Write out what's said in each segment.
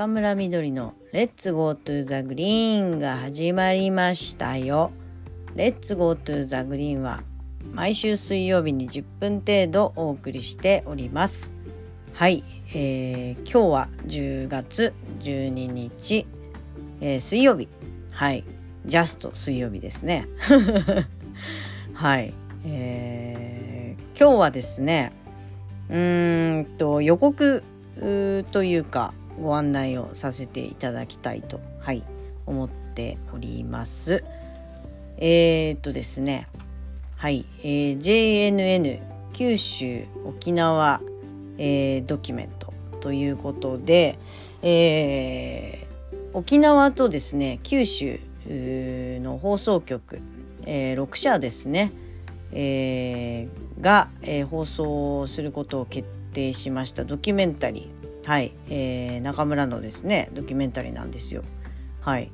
中村みどりの Let's go to the greenが始まりましたよ。 Let's go to the greenは毎週水曜日に10分程度お送りしております。はい、えー、今日は10月12日、えー、水曜日。はい、ジャスト水曜日ですね。はい、えー、今日はですね、うーんと予告というかご案内をさせていただきたいと、はい、思っております。えー、っとですね、はい、えー、JNN 九州沖縄、えー、ドキュメントということで、えー、沖縄とですね九州の放送局、えー、6社ですね、えー、が、えー、放送することを決定しましたドキュメンタリーはい、えー、中村のですねドキュメンタリーなんですよ。はい、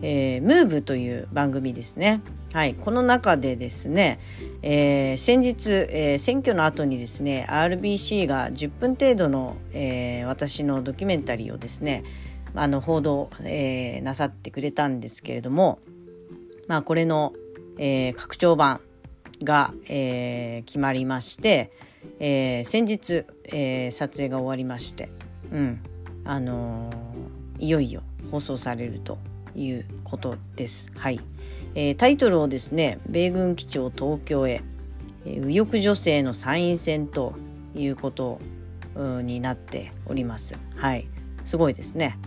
えー、ムーブという番組ですね。はい、この中でですね、えー、先日、えー、選挙の後にですね RBC が10分程度の、えー、私のドキュメンタリーをですねあの報道、えー、なさってくれたんですけれども、まあ、これの、えー、拡張版が、えー、決まりまして、えー、先日、えー、撮影が終わりましてうんあのー、いよいよ放送されるということです。はい、えー、タイトルをですね「米軍基地を東京へ、えー、右翼女性の参院選」ということになっております。はい、すごいですね。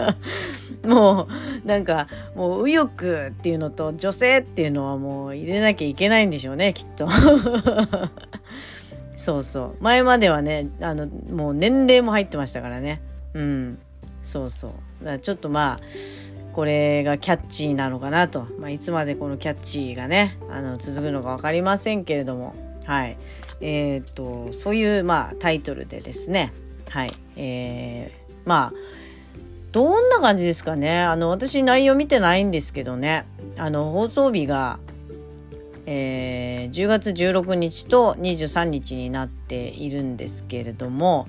もうなんかもう右翼っていうのと女性っていうのはもう入れなきゃいけないんでしょうねきっと。そうそう。前まではねあのもう年齢も入ってましたからね。うん。そうそう。だからちょっとまあこれがキャッチーなのかなと、まあ、いつまでこのキャッチーがねあの続くのか分かりませんけれども。はい。えー、っとそういうまあタイトルでですね。はい。えー、まあどんな感じですかね。あの私内容見てないんですけどね。あの放送日がえー、10月16日と23日になっているんですけれども、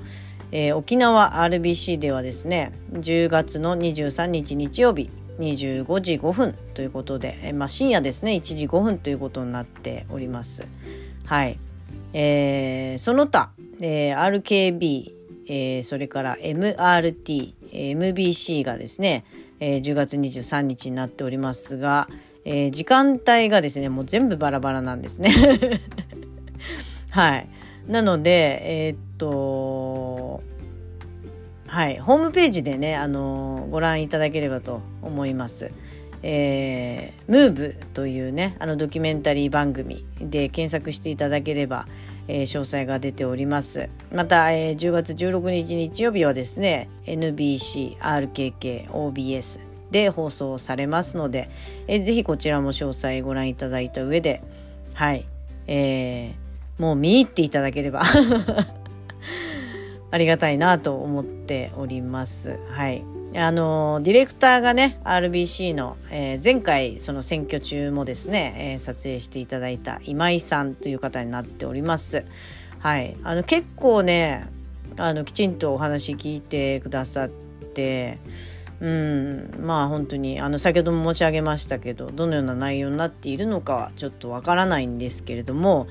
えー、沖縄 RBC ではですね10月の23日日曜日25時5分ということで、えー、まあ、深夜ですね1時5分ということになっております。はい、えー、その他、えー、RKB、えー、それから MRT、MBC がですね、えー、10月23日になっておりますが、えー、時間帯がですねもう全部バラバラなんですね。はい。なのでえー、っとはい。ホームページでねあのご覧いただければと思います。えー、ムーブというねあのドキュメンタリー番組で検索していただければ、えー、詳細が出ております。また、えー、10月16日日曜日はですね NBC、RKK、OBS で放送されますので、えー、ぜひこちらも詳細ご覧いただいた上で、はい、えー、もう見入っていただければ ありがたいなと思っております。はい。あのディレクターがね RBC の、えー、前回その選挙中もですね、えー、撮影していただいた今井さんという方になっております。はい、あの結構ねあのきちんとお話聞いてくださってうん。まあ本当にあの先ほども申し上げましたけどどのような内容になっているのかはちょっとわからないんですけれども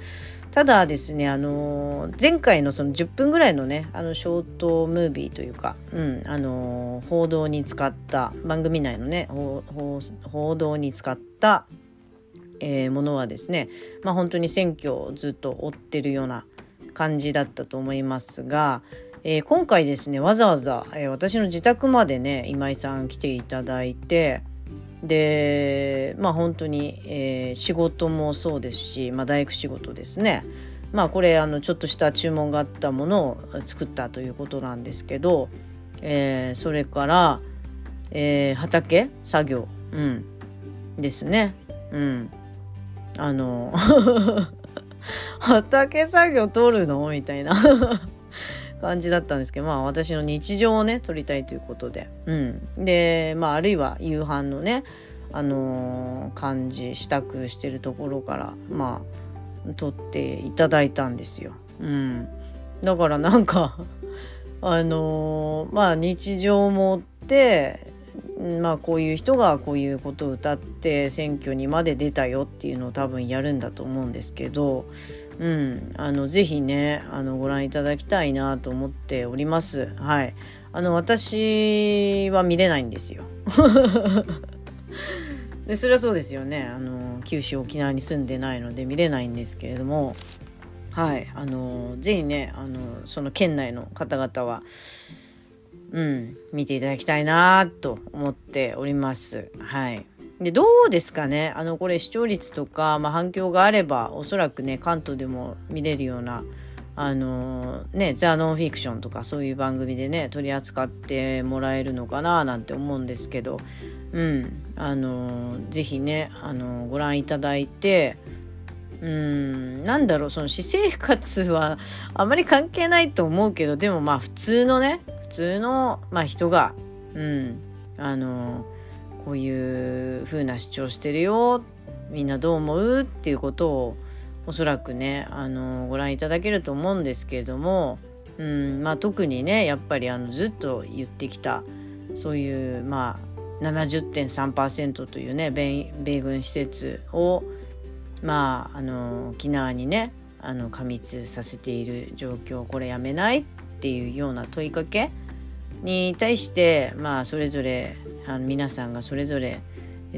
ただですねあの前回のその10分ぐらいのねあのショートムービーというか、うん、あの報道に使った番組内のね報道に使った、えー、ものはですねまあ本当に選挙をずっと追ってるような感じだったと思いますがえー、今回ですねわざわざ、えー、私の自宅までね今井さん来ていただいてでまあ本当に、えー、仕事もそうですし、まあ、大工仕事ですね。まあこれあのちょっとした注文があったものを作ったということなんですけど、えー、それから、えー、畑作業、うん、ですね。うん、あの 畑作業取るの？みたいな。感じだったんですけどまあ私の日常をね撮りたいということで、うん、でまああるいは夕飯のねあのー、感じ支度してるところからまあ撮っていただいたんですよ。うん、だからなんか あのー、まあ日常もってまあこういう人がこういうことを歌って選挙にまで出たよっていうのを多分やるんだと思うんですけど、うん、あのぜひねあのご覧いただきたいなと思っております。はい、あの私は見れないんですよ。でそれはそうですよね。あの九州沖縄に住んでないので見れないんですけれども。はい。あのぜひねあのその県内の方々はうん見ていただきたいなと思っております。はい。でどうですかね？あのこれ視聴率とか、まあ、反響があればおそらくね関東でも見れるようなあのねザ・ノンフィクションとかそういう番組でね取り扱ってもらえるのかななんて思うんですけどうん。あのぜひねあのご覧いただいてうん。なんだろうその私生活はあまり関係ないと思うけどでもまあ普通のね普通の、まあ、人がうん。あのこういう風な主張してるよみんなどう思う？っていうことをおそらくねあのご覧いただけると思うんですけれども、うんまあ、特にねやっぱりあのずっと言ってきたそういうまあ70.3%というね米軍施設をまああの沖縄にねあの過密させている状況これやめないっていうような問いかけに対してまあそれぞれあの皆さんがそれぞれ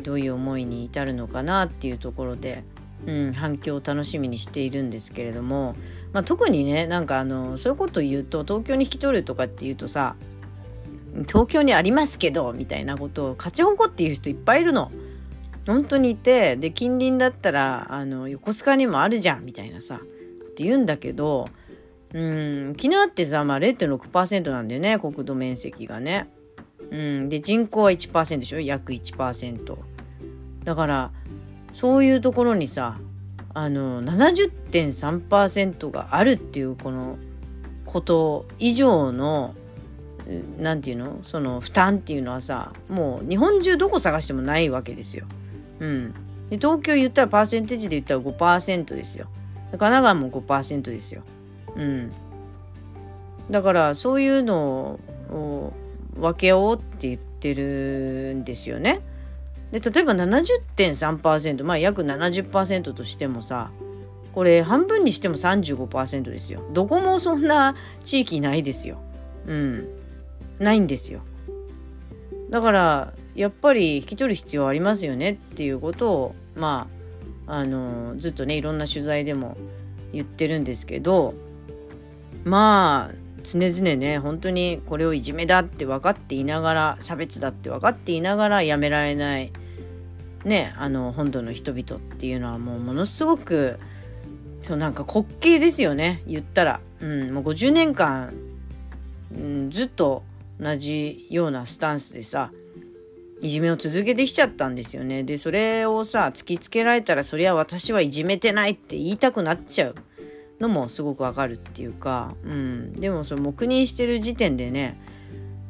どういう思いに至るのかなっていうところで、うん、反響を楽しみにしているんですけれども、まあ、特にねなんかあのそういうこと言うと東京に引き取るとかっていうとさ東京にありますけどみたいなことを勝ち誇っていう人いっぱいいるの。本当にいてで近隣だったらあの横須賀にもあるじゃんみたいなさって言うんだけどうん沖縄ってさ、まあ、0.6%なんだよね国土面積がね。うん、で人口は1%でしょ？約1%。だからそういうところにさあの70.3%があるっていうこのこと以上の何て言うの？その負担っていうのはさもう日本中どこ探してもないわけですよ。うん、で東京言ったらパーセンテージで言ったら5%ですよ。神奈川も5%ですよ。うん、だからそういうのを分けようって言ってるんですよね。で例えば70.3%まあ約70%としてもさこれ半分にしても35%ですよ。どこもそんな地域ないですよ。うん。ないんですよ。だからやっぱり引き取る必要ありますよねっていうことをまああのずっとねいろんな取材でも言ってるんですけどまあ常々ね本当にこれをいじめだって分かっていながら差別だって分かっていながらやめられないねあの本土の人々っていうのはもうものすごくそうなんか滑稽ですよね。言ったら、うん、もう50年間、うん、ずっと同じようなスタンスでさいじめを続けてきちゃったんですよね。で、それをさ、突きつけられたら、そりゃ私はいじめてないって言いたくなっちゃう。のもすごくわかるっていうか、うん。でも、それ黙認してる時点でね、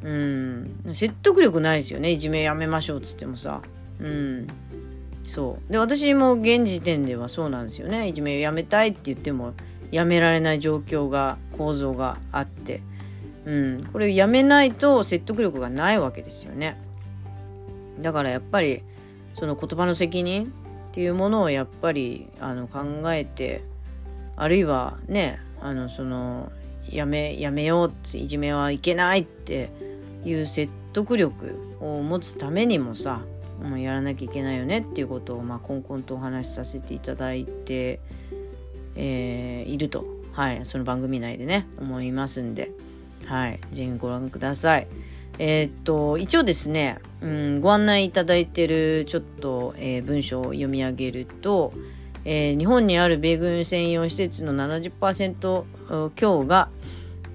うん、説得力ないですよね。いじめやめましょうっつってもさ。うん。そう。で、私も現時点ではそうなんですよね。いじめやめたいって言っても、やめられない状況が、構造があって。うん、これをやめないと説得力がないわけですよね。だからやっぱりその言葉の責任っていうものをやっぱりあの考えてあるいはねあのそのやめやめよういじめはいけないっていう説得力を持つためにもさもうやらなきゃいけないよねっていうことを、まあ、こんこんとお話しさせていただいて、えー、いると、はい、その番組内でね思いますんで。はい、ぜひご覧ください。えー、っと一応ですね、うん、ご案内いただいてるちょっと、えー、文章を読み上げると、えー、日本にある米軍専用施設の70%強が、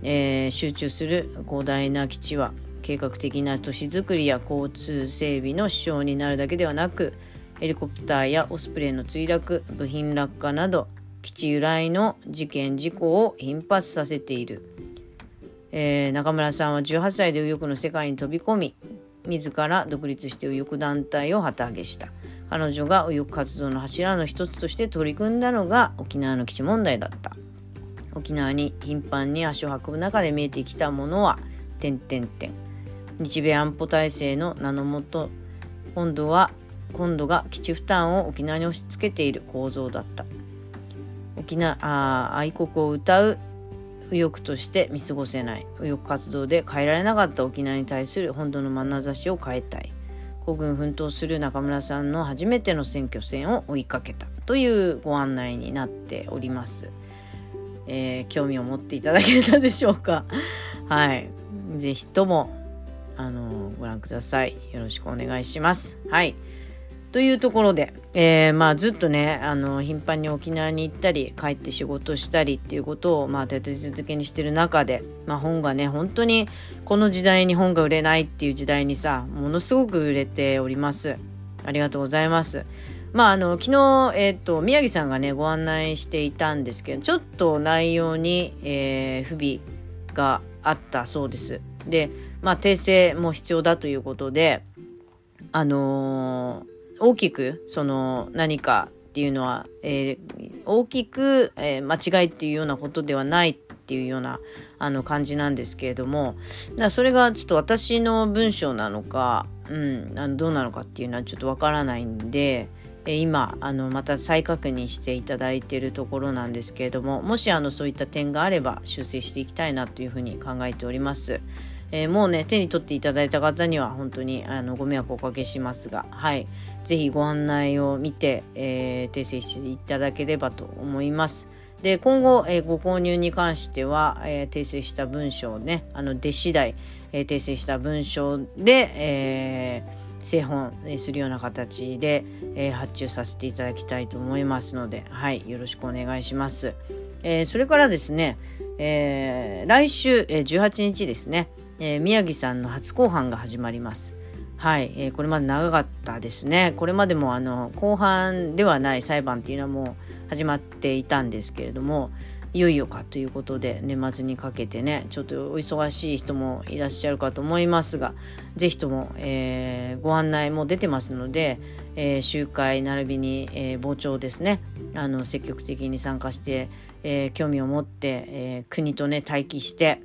えー、集中する広大な基地は計画的な都市づくりや交通整備の支障になるだけではなくヘリコプターやオスプレイの墜落部品落下など基地由来の事件事故を頻発させている。えー、中村さんは18歳で右翼の世界に飛び込み自ら独立して右翼団体を旗揚げした彼女が右翼活動の柱の一つとして取り組んだのが沖縄の基地問題だった。沖縄に頻繁に足を運ぶ中で見えてきたものは点々点日米安保体制の名のもと今度は今度が基地負担を沖縄に押し付けている構造だった。沖縄あ愛国を歌う右翼として見過ごせない。右翼活動で変えられなかった沖縄に対する本土の眼差しを変えたい。孤軍奮闘する中村さんの初めての選挙戦を追いかけたというご案内になっております。えー、興味を持っていただけたでしょうか？はい。ぜひとも、あのー、ご覧ください。よろしくお願いします。はい。というところで、えー、まあずっとねあの頻繁に沖縄に行ったり帰って仕事したりっていうことをまあ立て続けにしてる中で、まあ、本がね本当にこの時代に本が売れないっていう時代にさものすごく売れております。ありがとうございます。まああの昨日、えーと、宮城さんがねご案内していたんですけどちょっと内容に、えー、不備があったそうです。でまあ訂正も必要だということであのー大きくその何かっていうのは、えー、大きく、えー、間違いっていうようなことではないっていうようなあの感じなんですけれどもだそれがちょっと私の文章なのか、うん、あのどうなのかっていうのはちょっとわからないんで、え、今あのまた再確認していただいているところなんですけれどももしあのそういった点があれば修正していきたいなというふうに考えております。えー、もうね手に取っていただいた方には本当にあのご迷惑をおかけしますがはい是非ご案内を見て、えー、訂正していただければと思います。で今後、えー、ご購入に関しては、えー、訂正した文章をねあの出次第、えー、訂正した文章で、えー、製本するような形で、えー、発注させていただきたいと思いますので、はい、よろしくお願いします。えー、それからですね、えー、来週、えー、18日ですね、えー、宮城さんの初公判が始まります。はい、えー、これまで長かったですね。これまでもあの後半ではない裁判っていうのはもう始まっていたんですけれども、いよいよかということで年末にかけてねちょっとお忙しい人もいらっしゃるかと思いますが是非とも、えー、ご案内も出てますので、えー、集会並びに、えー、傍聴ですねあの積極的に参加して、え、興味を持って、え、国とね待機して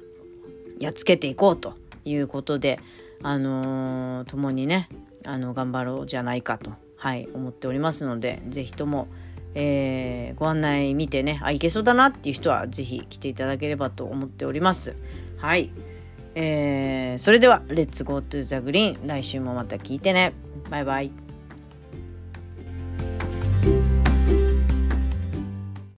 やっつけていこうということで、あのー、共にねあの頑張ろうじゃないかと、はい、思っておりますので是非とも、えー、ご案内見てねあいけそうだなっていう人は是非来ていただければと思っております。はい、えー、それでは「 Let's go to the green 来週もまた聞いてね。バイバイ。